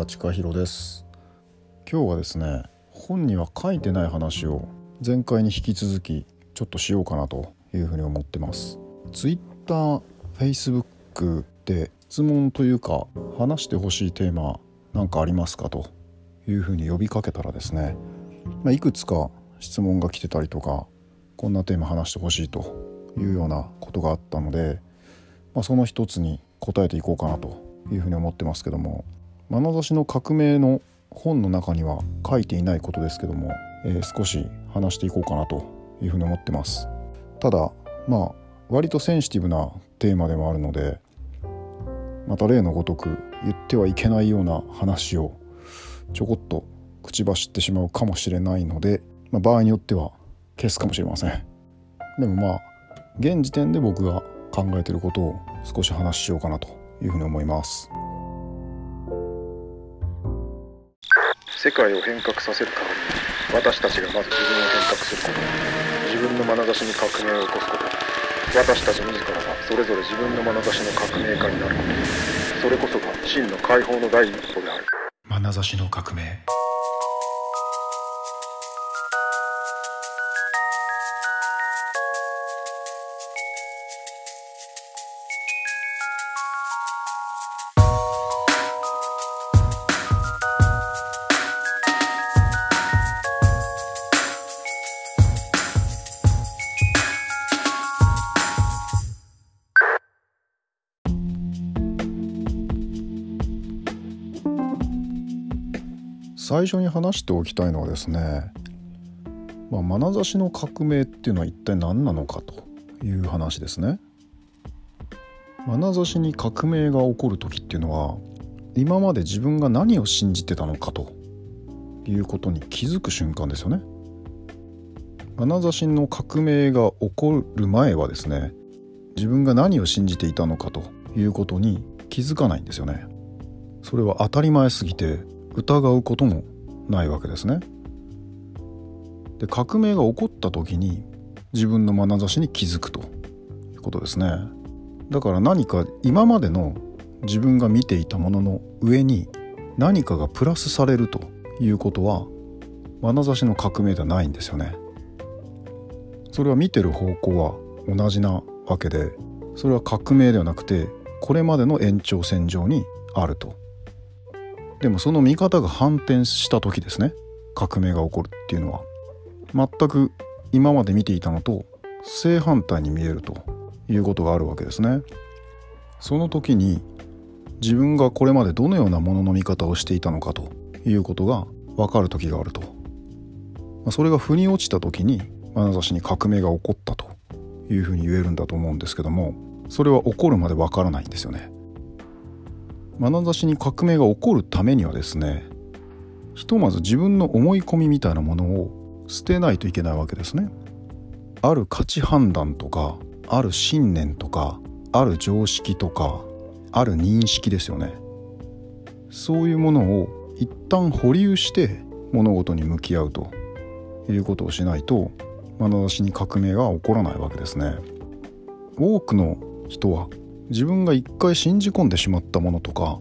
村千佳弘です。今日はですね本には書いてない話を前回に引き続きちょっとしようかなというふうに思ってます。Twitter、Facebook で質問というか話してほしいテーマ何かありますかというふうに呼びかけたらですね、まあ、いくつか質問が来てたりとかこんなテーマ話してほしいというようなことがあったので、まあ、その一つに答えていこうかなというふうに思ってますけども眼差しの革命の本の中には書いていないことですけども、えー、少し話していこうかなというふうに思ってます。ただまあ割とセンシティブなテーマでもあるのでまた例のごとく言ってはいけないような話をちょこっと口走ってしまうかもしれないので、まあ、場合によっては消すかもしれません。でもまあ現時点で僕が考えてることを少し話しようかなというふうに思います。世界を変革させる代わりに私たちがまず自分を変革すること。自分の眼差しに革命を起こすこと。私たち自らがそれぞれ自分の眼差しの革命家になること。それこそが真の解放の第一歩である。眼差しの革命。最初に話しておきたいのはですね、まあ、眼差しの革命っていうのは一体何なのかという話ですね。眼差しに革命が起こる時っていうのは今まで自分が何を信じてたのかということに気づく瞬間ですよね。眼差しの革命が起こる前はですね自分が何を信じていたのかということに気づかないんですよね。それは当たり前すぎて疑うこともないわけですね。で革命が起こった時に自分の眼差しに気づくということですね。だから何か今までの自分が見ていたものの上に何かがプラスされるということは眼差しの革命ではないんですよね。それは見てる方向は同じなわけでそれは革命ではなくてこれまでの延長線上にあるとでもその見方が反転した時ですね。革命が起こるっていうのは。全く今まで見ていたのと正反対に見えるということがあるわけですね。その時に自分がこれまでどのようなものの見方をしていたのかということが分かる時があると。それが腑に落ちた時に眼差しに革命が起こったというふうに言えるんだと思うんですけどもそれは起こるまで分からないんですよね。眼差しに革命が起こるためにはですねひとまず自分の思い込みみたいなものを捨てないといけないわけですね。ある価値判断とかある信念とかある常識とかある認識ですよね。そういうものを一旦保留して物事に向き合うということをしないと眼差しに革命が起こらないわけですね。多くの人は自分が一回信じ込んでしまったものとか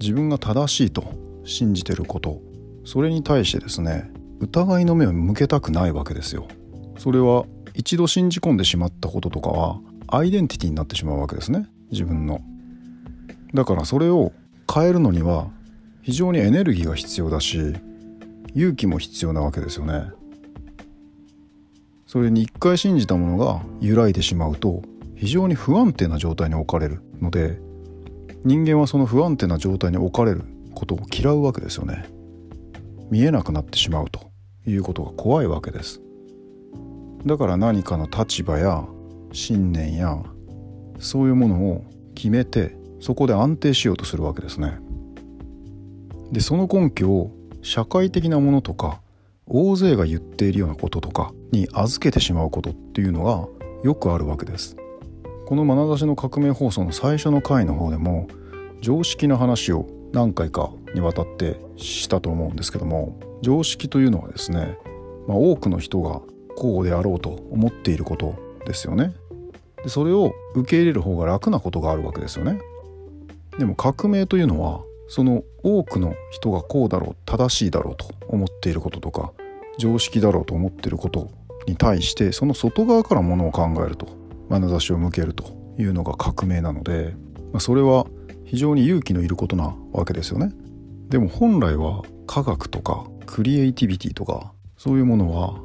自分が正しいと信じてることそれに対してですね疑いの目を向けたくないわけですよ。それは一度信じ込んでしまったこととかはアイデンティティになってしまうわけですね自分の。だからそれを変えるのには非常にエネルギーが必要だし勇気も必要なわけですよね。それに一回信じたものが揺らいでしまうと非常に不安定な状態に置かれるので人間はその不安定な状態に置かれることを嫌うわけですよね。見えなくなってしまうということが怖いわけです。だから何かの立場や信念やそういうものを決めてそこで安定しようとするわけですね。でその根拠を社会的なものとか大勢が言っているようなこととかに預けてしまうことっていうのがよくあるわけです。この眼差しの革命放送の最初の回の方でも常識の話を何回かにわたってしたと思うんですけども常識というのはですね、まあ、多くの人がこうであろうと思っていることですよね。でそれを受け入れる方が楽なことがあるわけですよね。でも革命というのはその多くの人がこうだろう正しいだろうと思っていることとか常識だろうと思っていることに対してその外側からものを考えると眼差しを向けるというのが革命なので、それは非常に勇気のいることなわけですよね。でも本来は科学とかクリエイティビティとかそういうものは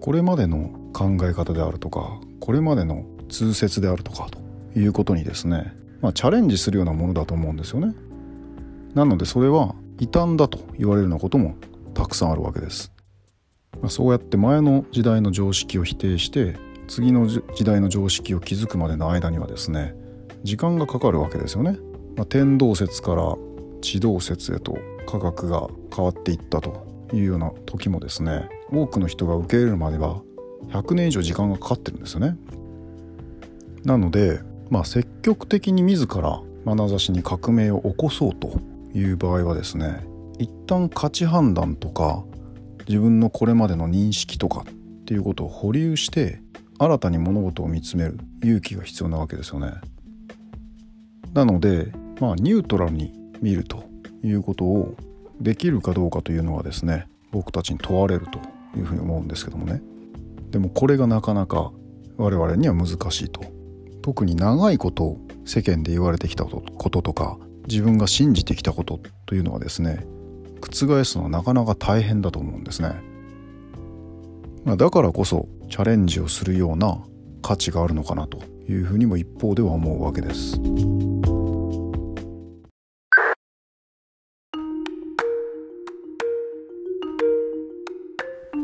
これまでの考え方であるとかこれまでの通説であるとかということにですね、まあ、チャレンジするようなものだと思うんですよね。なのでそれは異端だと言われるようなこともたくさんあるわけです。まあ、そうやって前の時代の常識を否定して次の時代の常識を築くまでの間にはですね時間がかかるわけですよね。まあ、天動説から地動説へと科学が変わっていったというような時もですね多くの人が受け入れるまでは100年以上時間がかかってるんですよね。なので、まあ、積極的に自ら眼差しに革命を起こそうという場合はですね一旦価値判断とか自分のこれまでの認識とかっていうことを保留して新たに物事を見つめる勇気が必要なわけですよね。なのでまあニュートラルに見るということをできるかどうかというのはですね僕たちに問われるというふうに思うんですけどもねでもこれがなかなか我々には難しいと特に長いこと世間で言われてきたこととか自分が信じてきたことというのはですね覆すのはなかなか大変だと思うんですね。まあ、だからこそチャレンジをするような価値があるのかなというふうにも一方では思うわけです。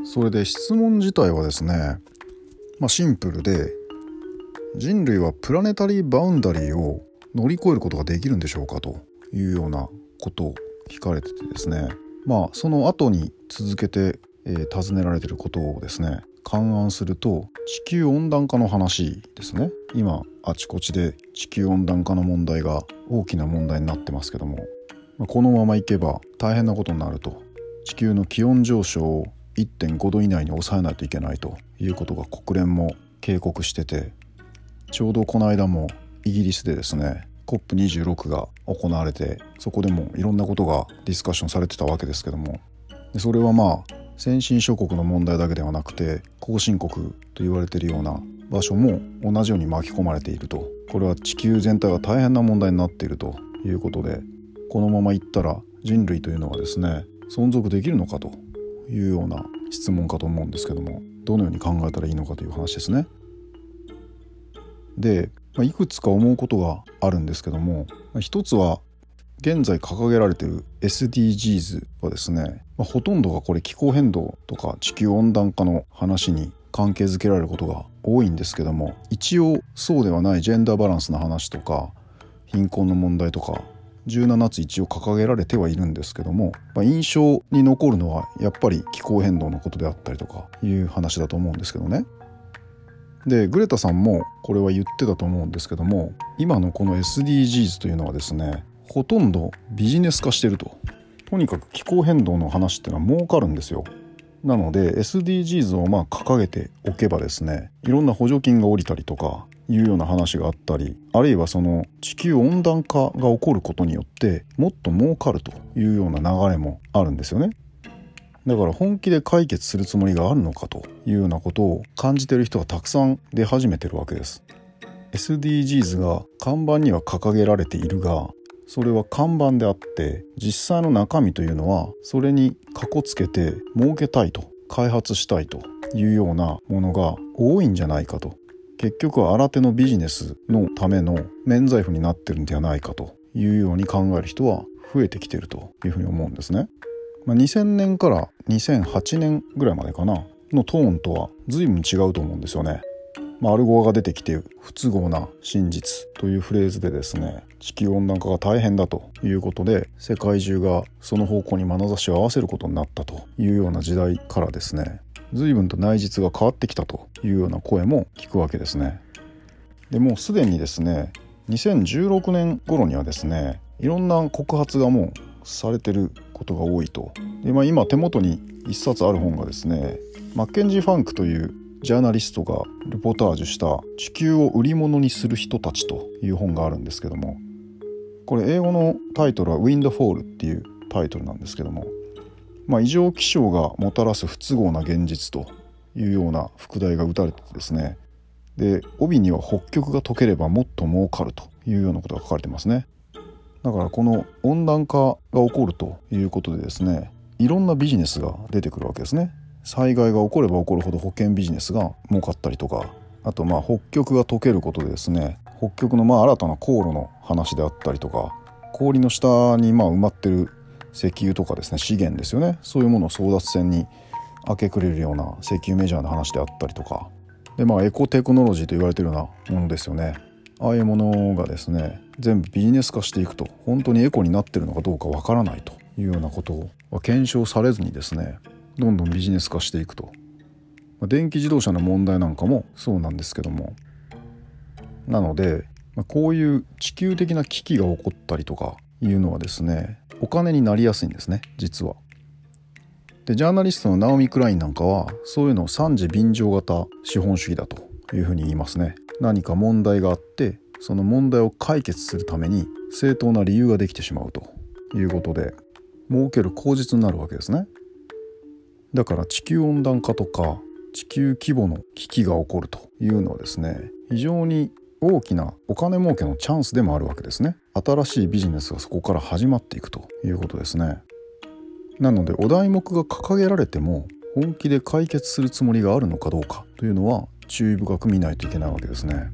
それで質問自体はですね、まあ、シンプルで人類はプラネタリーバウンダリーを乗り越えることができるんでしょうかというようなことを聞かれててですねまあその後に続けて、えー、尋ねられてることをですね勘案すると地球温暖化の話ですね。今あちこちで地球温暖化の問題が大きな問題になってますけども、このままいけば大変なことになると。地球の気温上昇を1.5度以内に抑えないといけないと。いうことが国連も警告してて。ちょうどこの間もイギリスでですね COP26 が行われてそこでもいろんなことがディスカッションされてたわけですけども。それはまあ先進諸国の問題だけではなくて後進国と言われているような場所も同じように巻き込まれているとこれは地球全体が大変な問題になっているということでこのままいったら人類というのはですね存続できるのかというような質問かと思うんですけどもどのように考えたらいいのかという話ですね。で、まあ、いくつか思うことがあるんですけども、まあ、一つは現在掲げられている SDGs はですね、まあ、ほとんどがこれ気候変動とか地球温暖化の話に関係づけられることが多いんですけども一応そうではないジェンダーバランスの話とか貧困の問題とか17つ一応掲げられてはいるんですけども、まあ、印象に残るのはやっぱり気候変動のことであったりとかいう話だと思うんですけどね。でグレタさんもこれは言ってたと思うんですけども今のこの SDGs というのはですねほとんどビジネス化してるととにかく気候変動の話っていうのは儲かるんですよなので SDGs をまあ掲げておけばですねいろんな補助金が下りたりとかいうような話があったりあるいはその地球温暖化が起こることによってもっと儲かるというような流れもあるんですよね。だから本気で解決するつもりがあるのかというようなことを感じてる人がたくさん出始めてるわけです。SDGs が看板には掲げられているがそれは看板であって実際の中身というのはそれにかこつけて儲けたいと開発したいというようなものが多いんじゃないかと結局は新手のビジネスのための免罪符になってるんではないかというように考える人は増えてきてるというふうに思うんですね。まあ、2000年から2008年ぐらいまでかなのトーンとは随分違うと思うんですよね。まあ、アルゴアが出てきて不都合な真実というフレーズでですね地球温暖化が大変だということで世界中がその方向に眼差しを合わせることになったというような時代からですね随分と内実が変わってきたというような声も聞くわけですね。でもうすでにですね2016年頃にはですねいろんな告発がもうされてることが多いとで、まあ、今手元に1冊ある本がですねマッケンジー・ファンクというジャーナリストがルポタージュした「地球を売り物にする人たち」という本があるんですけどもこれ英語のタイトルは「ウィンドフォール」っていうタイトルなんですけども、まあ、異常気象がもたらす不都合な現実というような副題が打たれてですねで帯には北極が溶ければもっと儲かるというようなことが書かれてますね。だからこの温暖化が起こるということでですねいろんなビジネスが出てくるわけですね。災害が起これば起こるほど保険ビジネスが儲かったりとかあとまあ北極が溶けることでですね北極のまあ新たな航路の話であったりとか氷の下にまあ埋まってる石油とかですね資源ですよね。そういうものを争奪戦に明け暮れるような石油メジャーな話であったりとか。でまあエコテクノロジーと言われてるようなものですよね。ああいうものがですね全部ビジネス化していくと本当にエコになってるのかどうかわからないというようなことは検証されずにですねどんどんビジネス化していくと、まあ、電気自動車の問題なんかもそうなんですけどもなので、まあ、こういう地球的な危機が起こったりとかいうのはですねお金になりやすいんですね実は。でジャーナリストのナオミ・クラインなんかはそういうのを三次便乗型資本主義だというふうに言いますね。何か問題があってその問題を解決するために正当な理由ができてしまうということで儲ける口実になるわけですね。だから地球温暖化とか地球規模の危機が起こるというのはですね非常に大きなお金儲けのチャンスでもあるわけですね。新しいビジネスがそこから始まっていくということですね。なのでお題目が掲げられても本気で解決するつもりがあるのかどうかというのは注意深く見ないといけないわけですね。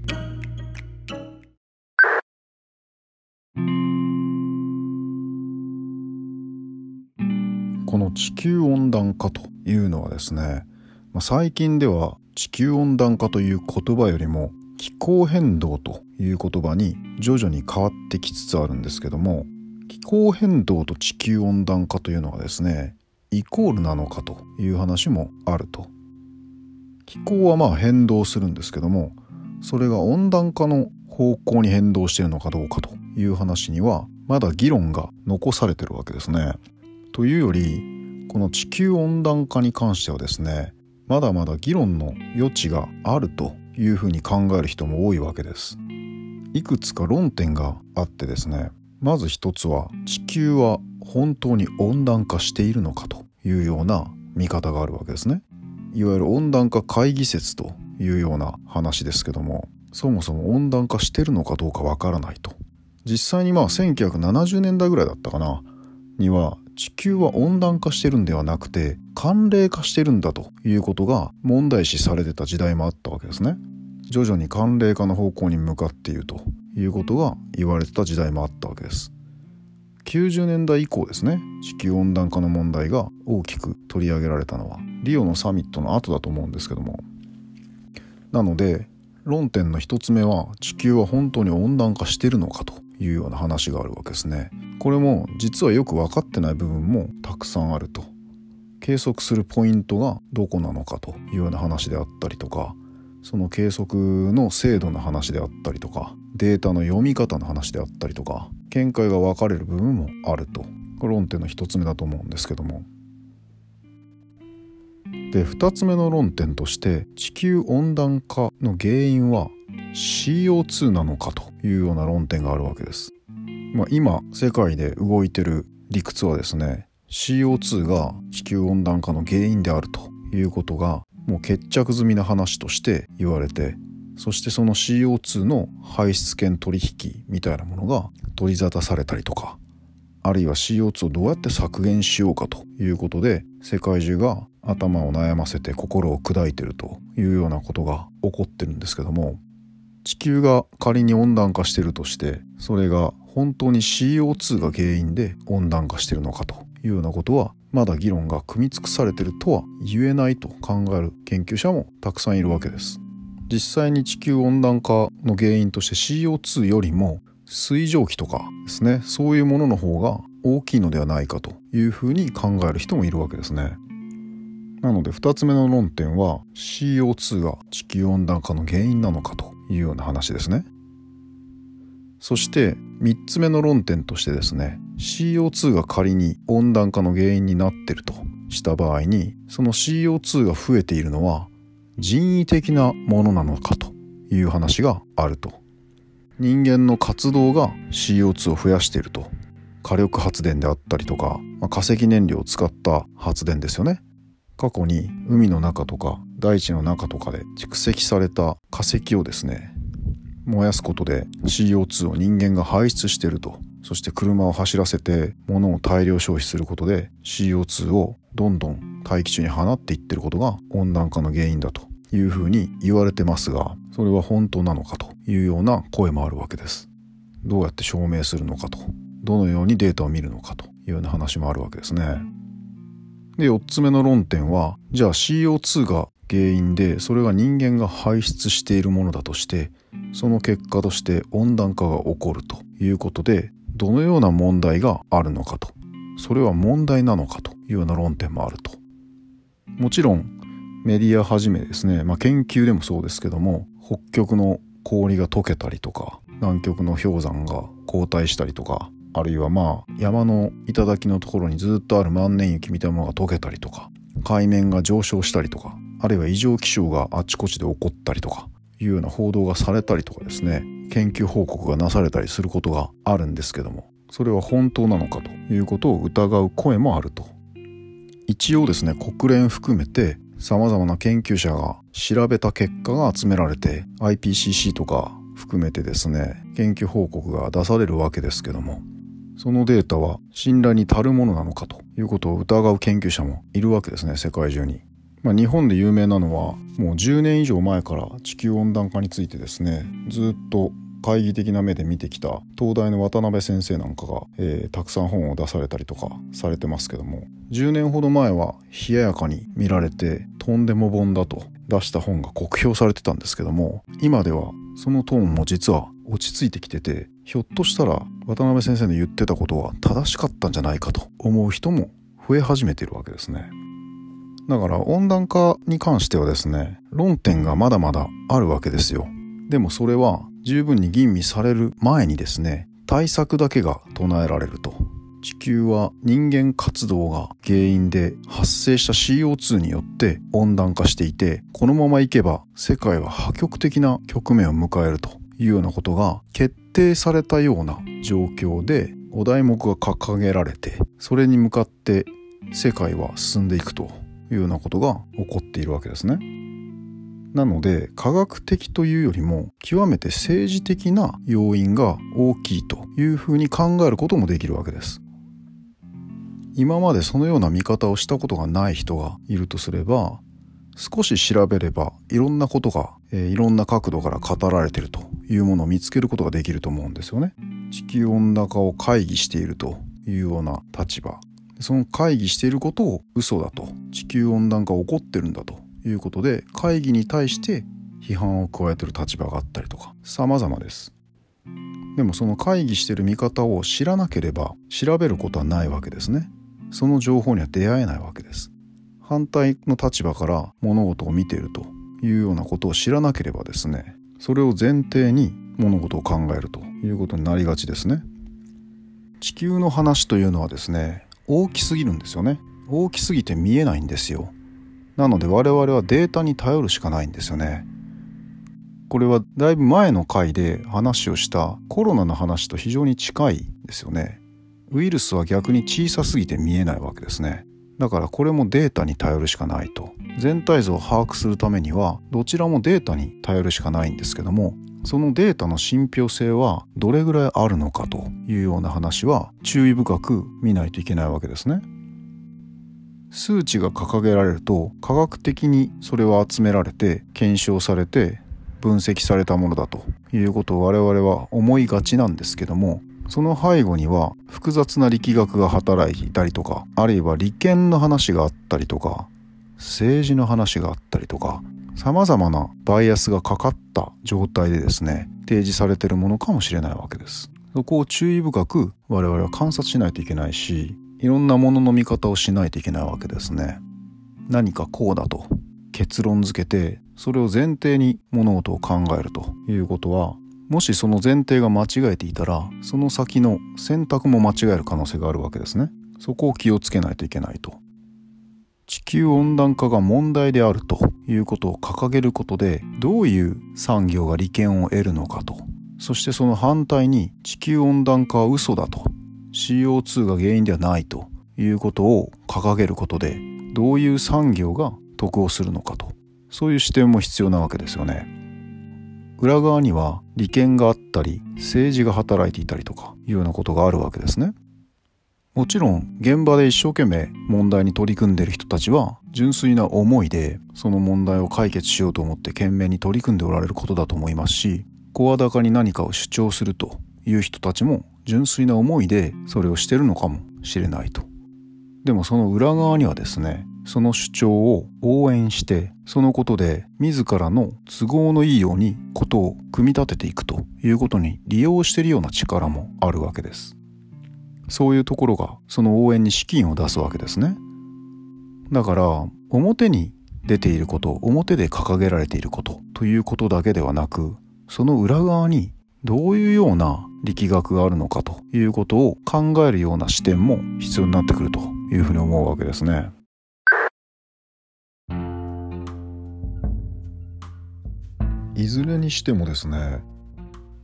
この地球温暖化というのはですね、まあ、最近では地球温暖化という言葉よりも気候変動という言葉に徐々に変わってきつつあるんですけども気候変動と地球温暖化というのはですねイコールなのかという話もあると気候はまあ変動するんですけどもそれが温暖化の方向に変動しているのかどうかという話にはまだ議論が残されてるわけですね。というよりこの地球温暖化に関してはですねまだまだ議論の余地があるというふうに考える人も多いわけです。いくつか論点があってですねまず一つは地球は本当に温暖化しているのかというような見方があるわけですね。いわゆる温暖化会議説というような話ですけどもそもそも温暖化してるのかどうかわからないと。実際にまあ1970年代ぐらいだったかな。には地球は温暖化してるんではなくて寒冷化してるんだということが問題視されてた時代もあったわけですね。徐々に寒冷化の方向に向かっているということが言われてた時代もあったわけです。90年代以降ですね。地球温暖化の問題が大きく取り上げられたのはリオのサミットの後だと思うんですけども。なので論点の一つ目は地球は本当に温暖化してるのかと。いうような話があるわけですね。これも実はよく分かってない部分もたくさんあると。計測するポイントがどこなのかというような話であったりとかその計測の精度の話であったりとかデータの読み方の話であったりとか見解が分かれる部分もあると。これ論点の一つ目だと思うんですけども。で2つ目の論点として地球温暖化の原因は CO2 なのかというような論点があるわけです。まあ、今世界で動いてる理屈はですね CO2 が地球温暖化の原因であるということがもう決着済みな話として言われてそしてその CO2 の排出権取引みたいなものが取り沙汰されたりとかあるいは CO2 をどうやって削減しようかということで世界中が頭を悩ませて心を砕いてるというようなことが起こってるんですけども地球が仮に温暖化してるとしてそれが本当に CO2 が原因で温暖化してるのかというようなことはまだ議論が組み尽くされてるとは言えないと考える研究者もたくさんいるわけです実際に地球温暖化の原因として CO2 よりも水蒸気とかですねそういうものの方が大きいのではないかというふうに考える人もいるわけですね。なので2つ目の論点は CO2 が地球温暖化の原因なのかというような話ですね。そして3つ目の論点としてですね CO2 が仮に温暖化の原因になってるとした場合にその CO2 が増えているのは人為的なものなのかという話があると。人間の活動が CO2 を増やしていると。火力発電であったりとか、まあ、化石燃料を使った発電ですよね。過去に海の中とか大地の中とかで蓄積された化石をですね燃やすことで CO2 を人間が排出してると。そして車を走らせて物を大量消費することで CO2 をどんどん大気中に放っていってることが温暖化の原因だと。いうふうに言われてますがそれは本当なのかというような声もあるわけです。どうやって証明するのかと。どのようにデータを見るのかというような話もあるわけですね。で4つ目の論点はじゃあ CO2 が原因でそれが人間が排出しているものだとしてその結果として温暖化が起こるということでどのような問題があるのかと。それは問題なのかというような論点もあると。もちろんメディアはじめですね、まあ、研究でもそうですけども北極の氷が溶けたりとか南極の氷山が後退したりとかあるいはまあ山の頂のところにずっとある万年雪みたいなものが溶けたりとか海面が上昇したりとかあるいは異常気象があちこちで起こったりとかいうような報道がされたりとかですね研究報告がなされたりすることがあるんですけどもそれは本当なのかということを疑う声もあると。一応ですね国連含めて様々な研究者が調べた結果が集められて IPCC とか含めてですね研究報告が出されるわけですけどもそのデータは信頼に足るものなのかということを疑う研究者もいるわけですね世界中に。まあ、日本で有名なのはもう10年以上前から地球温暖化についてですねずっと懐疑的な目で見てきた東大の渡辺先生なんかが、えー、たくさん本を出されたりとかされてますけども10年ほど前は冷ややかに見られてとんでも本だと出した本が酷評されてたんですけども今ではそのトーンも実は落ち着いてきててひょっとしたら渡辺先生の言ってたことは正しかったんじゃないかと思う人も増え始めてるわけですね。だから温暖化に関してはですね論点がまだまだあるわけですよ。でもそれは十分に吟味される前にですね対策だけが唱えられると地球は人間活動が原因で発生した CO2 によって温暖化していてこのままいけば世界は破局的な局面を迎えるというようなことが決定されたような状況でお題目が掲げられてそれに向かって世界は進んでいくというようなことが起こっているわけですね。なので科学的というよりも極めて政治的な要因が大きいというふうに考えることもできるわけです。今までそのような見方をしたことがない人がいるとすれば少し調べればいろんなことが、えー、いろんな角度から語られているというものを見つけることができると思うんですよね。地球温暖化を会議しているというような立場。その会議していることを嘘だと。地球温暖化起こってるんだということで会議に対して批判を加えてる立場があったりとか。様々です。でもその会議してる見方を知らなければ調べることはないわけですね。その情報には出会えないわけです。反対の立場から物事を見ていると。いうようなことを知らなければですねそれを前提に物事を考えるということになりがちですね地球の話というのはですね大きすぎるんですよね大きすぎて見えないんですよなので我々はデータに頼るしかないんですよね。これはだいぶ前の回で話をしたコロナの話と非常に近いですよね。ウイルスは逆に小さすぎて見えないわけですね。だからこれもデータに頼るしかないと。全体像を把握するためにはどちらもデータに頼るしかないんですけどもそのデータの信憑性はどれぐらいあるのかというような話は注意深く見ないといけないわけですね。数値が掲げられると科学的にそれは集められて検証されて分析されたものだということを我々は思いがちなんですけどもその背後には複雑な力学が働いたりとかあるいは利権の話があったりとか政治の話があったりとか様々なバイアスがかかった状態でですね提示されてるものかもしれないわけですそこを注意深く我々は観察しないといけないしいろんなものの見方をしないといけないわけですね。何かこうだと結論付けてそれを前提に物事を考えるということはもしその前提が間違えていたらその先の選択も間違える可能性があるわけですね。そこを気をつけないといけないと。地球温暖化が問題であるということを掲げることでどういう産業が利権を得るのかとそしてその反対に地球温暖化は嘘だと CO2 が原因ではないということを掲げることでどういう産業が得をするのかとそういう視点も必要なわけですよね。裏側には利権があったり政治が働いていたりとかいうようなことがあるわけですね。もちろん現場で一生懸命問題に取り組んでいる人たちは純粋な思いでその問題を解決しようと思って懸命に取り組んでおられることだと思いますし声高に何かを主張するという人たちも純粋な思いでそれをしてるのかもしれないと。でもその裏側にはですねその主張を応援してそのことで自らの都合のいいようにことを組み立てていくということに利用しているような力もあるわけです。そういうところがその応援に資金を出すわけですね。だから表に出ていること表で掲げられていることということだけではなくその裏側にどういうような力学があるのかということを考えるような視点も必要になってくるというふうに思うわけですね。いずれにしてもですね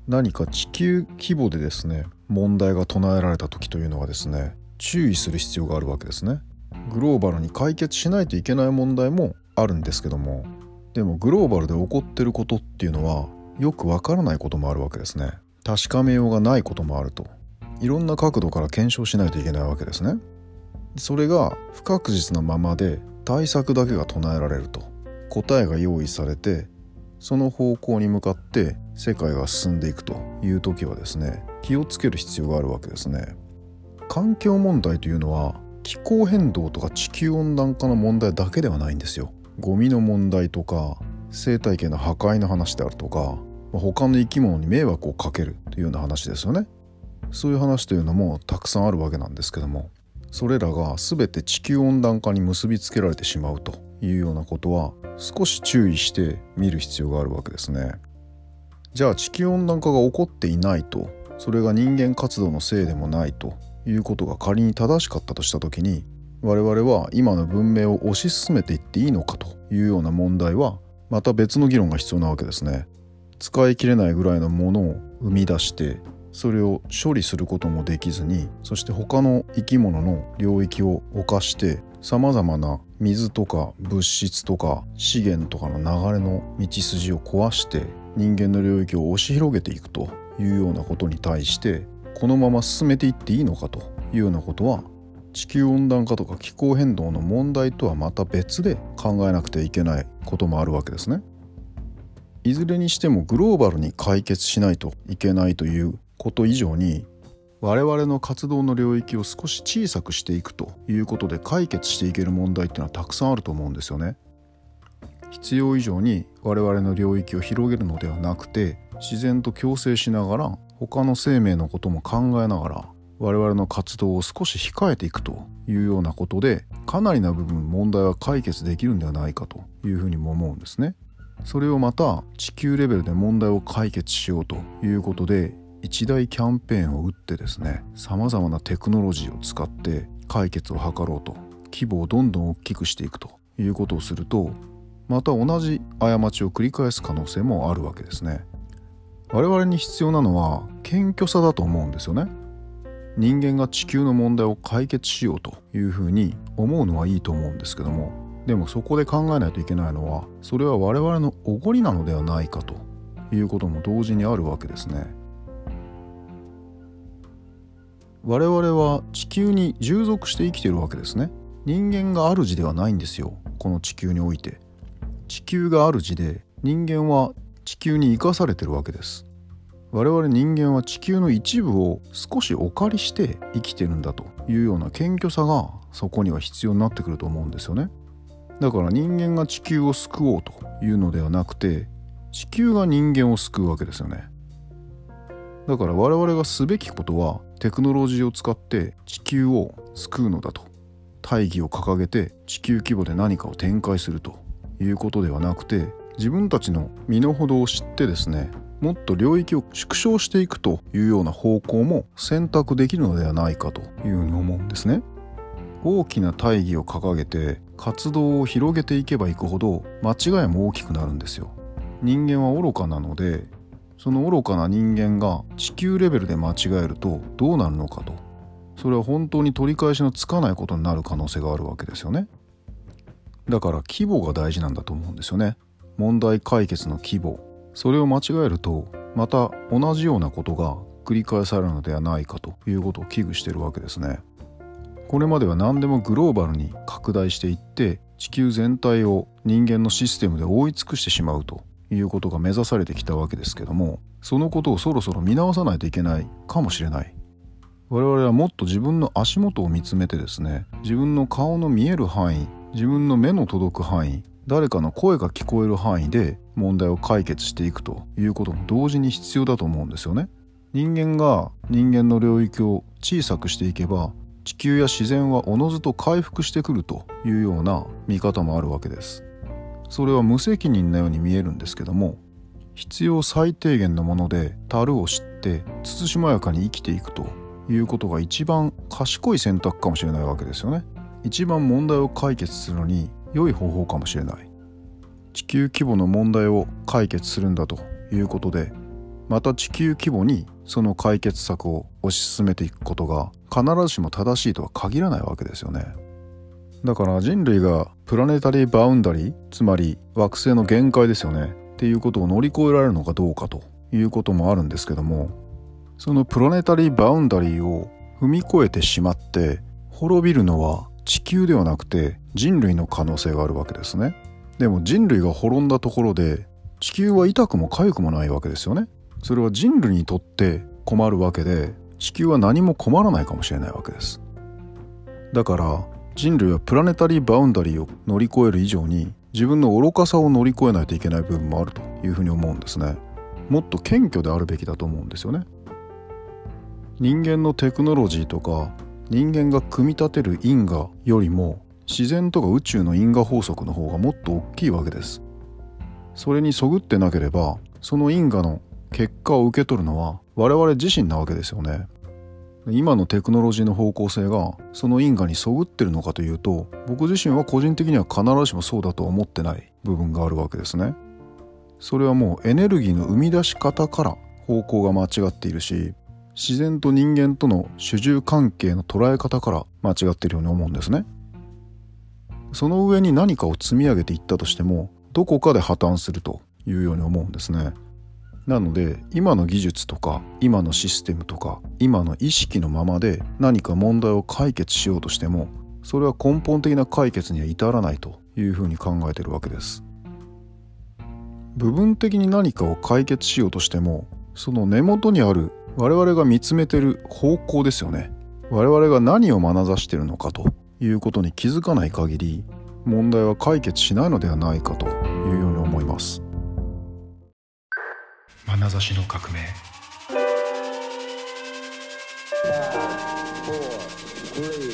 何か地球規模でですね問題が唱えられた時というのはですね注意する必要があるわけですね。グローバルに解決しないといけない問題もあるんですけどもでもグローバルで起こってることっていうのはよくわからないこともあるわけですね。確かめようがないこともあると。いろんな角度から検証しないといけないわけですね。それが不確実なままで対策だけが唱えられると。答えが用意されてその方向に向かって世界が進んでいくという時はですね気をつける必要があるわけですね。環境問題というのは気候変動とか地球温暖化の問題だけではないんですよ。ゴミの問題とか生態系の破壊の話であるとか他の生き物に迷惑をかけるというような話ですよね。そういう話というのもたくさんあるわけなんですけどもそれらが全て地球温暖化に結びつけられてしまうと。いうようなことは少し注意して見る必要があるわけですね。じゃあ地球温暖化が起こっていないとそれが人間活動のせいでもないということが仮に正しかったとした時に我々は今の文明を推し進めていっていいのかというような問題はまた別の議論が必要なわけですね。使い切れないぐらいのものを生み出してそれを処理することもできずにそして他の生き物の領域を侵してさまざまな水とか物質とか資源とかの流れの道筋を壊して人間の領域を押し広げていくというようなことに対してこのまま進めていっていいのかというようなことは地球温暖化とか気候変動の問題とはまた別で考えなくてはいけないこともあるわけですね。いずれにしてもグローバルに解決しないといけないということ以上に我々の活動の領域を少し小さくしていくということで解決していける問題っていうのはたくさんあると思うんですよね。必要以上に我々の領域を広げるのではなくて自然と共生しながら他の生命のことも考えながら我々の活動を少し控えていくというようなことでかなりな部分問題は解決できるんではないかというふうにも思うんですね。それをまた地球レベルで問題を解決しようということで一大キャンペーンを打ってですねさまざまなテクノロジーを使って解決を図ろうと規模をどんどん大きくしていくということをするとまた同じ過ちを繰り返す可能性もあるわけですね。我々に必要なのは謙虚さだと思うんですよね。人間が地球の問題を解決しようというふうに思うのはいいと思うんですけどもでもそこで考えないといけないのはそれは我々のおごりなのではないかということも同時にあるわけですね。我々は地球に従属して生きてるわけですね。人間が主ではないんですよ。この地球において。地球が主で人間は地球に生かされてるわけです。我々人間は地球の一部を少しお借りして生きてるんだというような謙虚さがそこには必要になってくると思うんですよね。だから人間が地球を救おうというのではなくて地球が人間を救うわけですよね。だから我々がすべきことはテクノロジーを使って地球を救うのだと大義を掲げて地球規模で何かを展開するということではなくて自分たちの身の程を知ってですねもっと領域を縮小していくというような方向も選択できるのではないかというふうに思うんですね。大きな大義を掲げて活動を広げていけばいくほど間違いも大きくなるんですよ。人間は愚かなのでその愚かな人間が地球レベルで間違えるとどうなるのかと。それは本当に取り返しのつかないことになる可能性があるわけですよね。だから規模が大事なんだと思うんですよね。問題解決の規模。それを間違えるとまた同じようなことが繰り返されるのではないかということを危惧しているわけですね。これまでは何でもグローバルに拡大していって地球全体を人間のシステムで覆い尽くしてしまうと。いうことが目指されてきたわけですけどもそのことをそろそろ見直さないといけないかもしれない。我々はもっと自分の足元を見つめてですね自分の顔の見える範囲自分の目の届く範囲誰かの声が聞こえる範囲で問題を解決していくということも同時に必要だと思うんですよね。人間が人間の領域を小さくしていけば地球や自然はおのずと回復してくるというような見方もあるわけです。それは無責任なように見えるんですけども必要最低限のもので樽を知って慎まやかに生きていくということが一番賢い選択かもしれないわけですよね。一番問題を解決するのに良い方法かもしれない。地球規模の問題を解決するんだということでまた地球規模にその解決策を推し進めていくことが必ずしも正しいとは限らないわけですよね。だから人類がプラネタリーバウンダリーつまり惑星の限界ですよね。っていうことを乗り越えられるのかどうかということもあるんですけどもそのプラネタリーバウンダリーを踏み越えてしまって滅びるのは地球ではなくて人類の可能性があるわけですね。でも人類が滅んだところで地球は痛くも痒くもないわけですよね。それは人類にとって困るわけで地球は何も困らないかもしれないわけです。だから人類はプラネタリーバウンダリーを乗り越える以上に自分の愚かさを乗り越えないといけない部分もあるというふうに思うんですね。もっと謙虚であるべきだと思うんですよね。人間のテクノロジーとか人間が組み立てる因果よりも自然とか宇宙の因果法則の方がもっと大きいわけです。それにそぐってなければその因果の結果を受け取るのは我々自身なわけですよね。今のテクノロジーの方向性がその因果にそぐってるのかというと僕自身は個人的には必ずしもそうだと思ってない部分があるわけですね。それはもうエネルギーの生み出し方から方向が間違っているし自然と人間との主従関係の捉え方から間違っているように思うんですね。その上に何かを積み上げていったとしてもどこかで破綻するというように思うんですね。なので今の技術とか今のシステムとか今の意識のままで何か問題を解決しようとしてもそれは根本的な解決には至らないというふうに考えてるわけです。部分的に何かを解決しようとしてもその根元にある我々が見つめてる方向ですよね。我々が何を眼差してるのかということに気づかない限り問題は解決しないのではないかというように思います。眼差しの革命。5 4 3